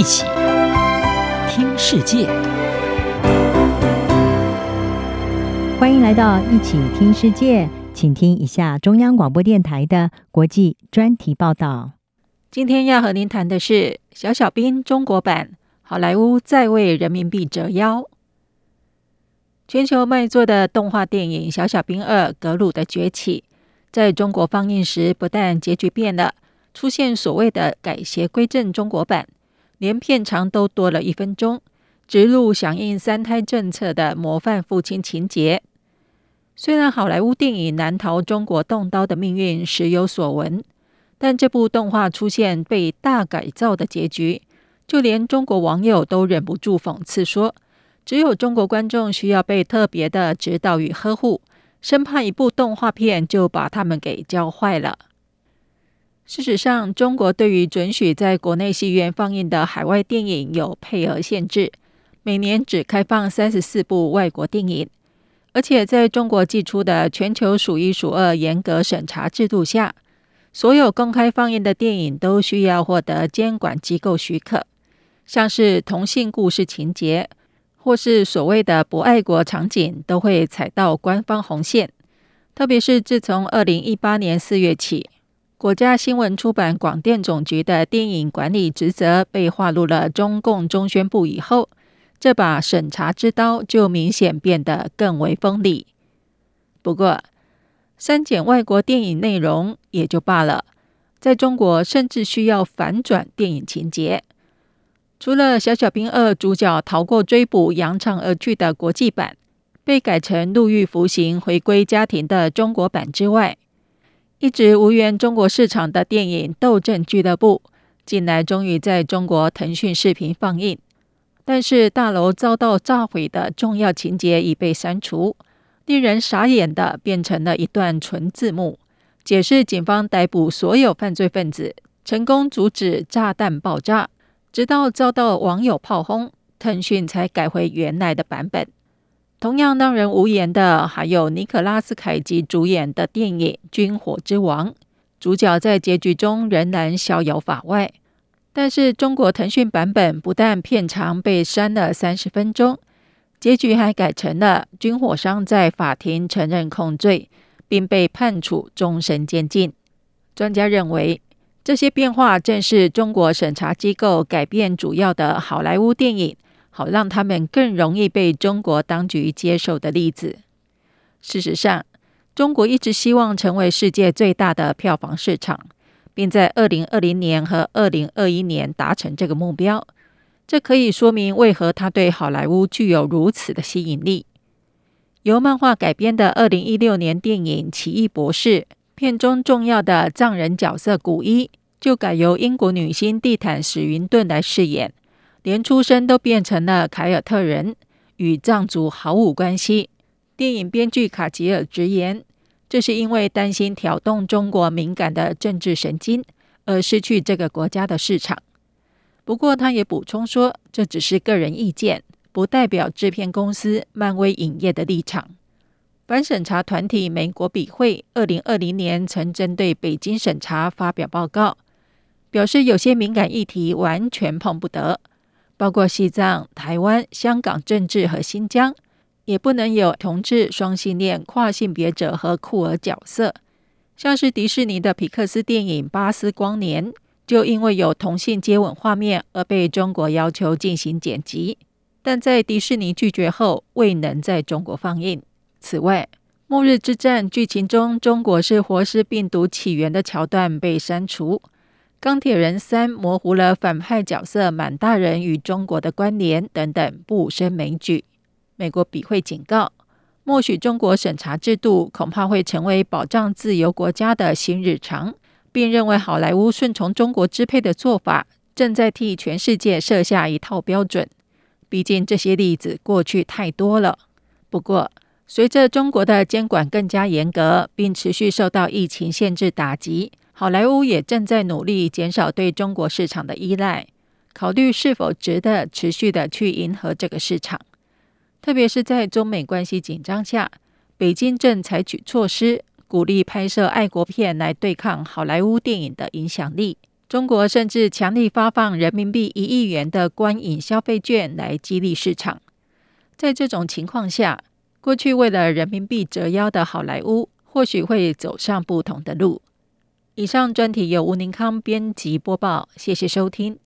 一起听世界，欢迎来到一起听世界，请听一下中央广播电台的国际专题报道。今天要和您谈的是《小小兵》中国版，好莱坞再为人民币折腰。全球卖座的动画电影《小小兵二：格鲁的崛起》在中国放映时，不但结局变了，出现所谓的改邪归正中国版，连片长都多了一分钟，植入响应三胎政策的模范父亲情节。虽然好莱坞电影难逃中国动刀的命运，时有所闻。但这部动画出现被大改造的结局，就连中国网友都忍不住讽刺说：“只有中国观众需要被特别的指导与呵护，生怕一部动画片就把他们给教坏了。”事实上，中国对于准许在国内戏院放映的海外电影有配额限制，每年只开放三十四部外国电影，而且在中国寄出的全球数一数二严格审查制度下。所有公开放映的电影都需要获得监管机构许可，像是同性故事情节或是所谓的不爱国场景，都会踩到官方红线。特别是自从二零一八年四月起，国家新闻出版广电总局的电影管理职责被划入了中共中宣部以后，这把审查之刀就明显变得更为锋利。不过，删减外国电影内容也就罢了，在中国甚至需要反转电影情节。除了《小小兵二》主角逃过追捕、扬长而去的国际版，被改成入狱服刑、回归家庭的中国版之外，一直无缘中国市场的电影《斗阵俱乐部》，近来终于在中国腾讯视频放映，但是大楼遭到炸毁的重要情节已被删除。令人傻眼的变成了一段纯字幕，解释警方逮捕所有犯罪分子，成功阻止炸弹爆炸，直到遭到网友炮轰，腾讯才改回原来的版本。同样让人无言的，还有尼可拉斯凯奇主演的电影《军火之王》，主角在结局中仍然逍遥法外，但是中国腾讯版本不但片长被删了三十分钟。结局还改成了军火商在法庭承认控罪，并被判处终身监禁。专家认为，这些变化正是中国审查机构改变主要的好莱坞电影，好让他们更容易被中国当局接受的例子。事实上，中国一直希望成为世界最大的票房市场，并在二零二零年和二零二一年达成这个目标。这可以说明为何他对好莱坞具有如此的吸引力。由漫画改编的二零一六年电影《奇异博士》，片中重要的藏人角色古一就改由英国女星蒂坦·史云顿来饰演，连出身都变成了凯尔特人，与藏族毫无关系。电影编剧卡吉尔直言，这是因为担心挑动中国敏感的政治神经，而失去这个国家的市场。不过，他也补充说，这只是个人意见，不代表制片公司漫威影业的立场。反审查团体美国笔会二零二零年曾针对北京审查发表报告，表示有些敏感议题完全碰不得，包括西藏、台湾、香港政治和新疆，也不能有同志、双性恋、跨性别者和酷儿角色，像是迪士尼的皮克斯电影《巴斯光年》。就因为有同性接吻画面而被中国要求进行剪辑，但在迪士尼拒绝后，未能在中国放映。此外，《末日之战》剧情中中国是活尸病毒起源的桥段被删除，《钢铁人三》模糊了反派角色满大人与中国的关联等等不胜枚举。美国笔会警告，默许中国审查制度恐怕会成为保障自由国家的新日常。并认为好莱坞顺从中国支配的做法，正在替全世界设下一套标准。毕竟这些例子过去太多了。不过，随着中国的监管更加严格，并持续受到疫情限制打击，好莱坞也正在努力减少对中国市场的依赖考虑是否值得持续的去迎合这个市场。特别是在中美关系紧张下北京正采取措施鼓励拍摄爱国片来对抗好莱坞电影的影响力。中国甚至强力发放人民币一亿元的观影消费券来激励市场。在这种情况下过去为了人民币折腰的好莱坞或许会走上不同的路以上专题由吴宁康编辑播报谢谢收听。